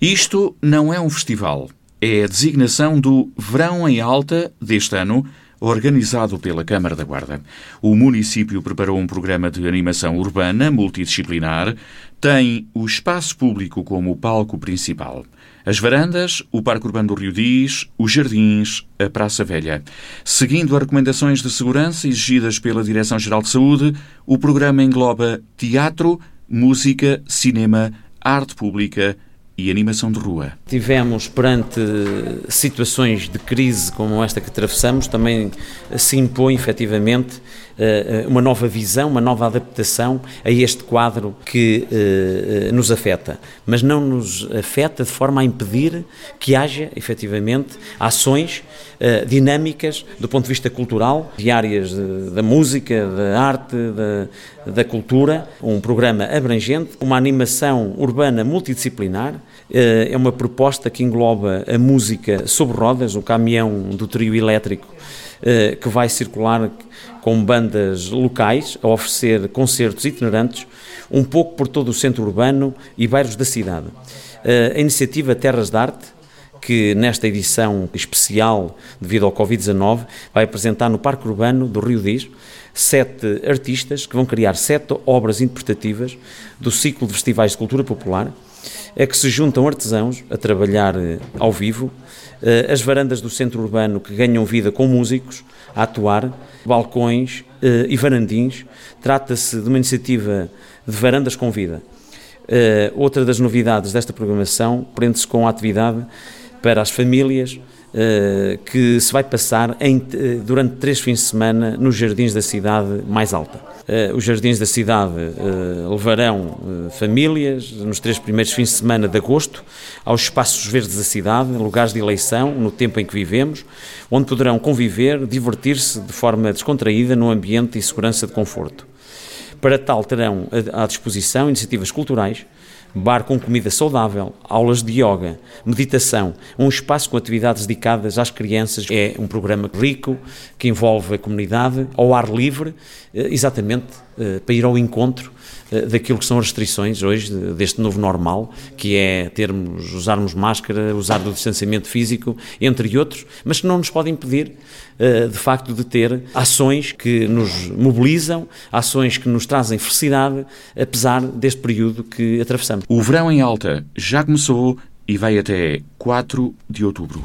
Isto não é um festival, é a designação do Verão em Alta deste ano, organizado pela Câmara da Guarda. O município preparou um programa de animação urbana multidisciplinar, tem o espaço público como palco principal. As varandas, o Parque Urbano do Rio Diz, os jardins, a Praça Velha. Seguindo as recomendações de segurança exigidas pela Direção-Geral de Saúde, o programa engloba teatro, música, cinema, arte pública e animação de rua. Tivemos perante situações de crise como esta que atravessamos, também se impõe efetivamente eh, uma nova visão, uma nova adaptação a este quadro que eh, nos afeta. Mas não nos afeta de forma a impedir que haja efetivamente ações eh, dinâmicas do ponto de vista cultural, de áreas da música, da arte, da, da cultura, um programa abrangente, uma animação urbana multidisciplinar é uma proposta que engloba a música sobre rodas, o caminhão do trio elétrico eh, que vai circular com bandas locais a oferecer concertos itinerantes um pouco por todo o centro urbano e bairros da cidade. Eh, a iniciativa Terras de Arte, que nesta edição especial, devido ao Covid-19, vai apresentar no Parque Urbano do Rio Diz sete artistas que vão criar sete obras interpretativas do ciclo de festivais de cultura popular é que se juntam artesãos a trabalhar eh, ao vivo, eh, as varandas do centro urbano que ganham vida com músicos a atuar, balcões eh, e varandins. Trata-se de uma iniciativa de varandas com vida. Outra das novidades desta programação prende-se com a atividade para as famílias que se vai passar em, durante três fins de semana nos jardins da cidade mais alta. Uh, os jardins da cidade levarão famílias nos três primeiros fins de semana de agosto aos espaços verdes da cidade, lugares de eleição, no tempo em que vivemos, onde poderão conviver, divertir-se de forma descontraída num ambiente e segurança de conforto. Para tal, terão à disposição iniciativas culturais bar com comida saudável, aulas de yoga, meditação, um espaço com atividades dedicadas às crianças. É um programa rico que envolve a comunidade ao ar livre, eh, exatamente eh, para ir ao encontro eh, daquilo que são as restrições hoje deste novo normal, que é termos, usarmos máscara, usar do distanciamento físico, entre outros, mas que não nos pode impedir, de facto, de ter ações que nos mobilizam, ações que nos trazem felicidade, apesar deste período que atravessamos. O verão em alta já começou e vai até 4 de outubro.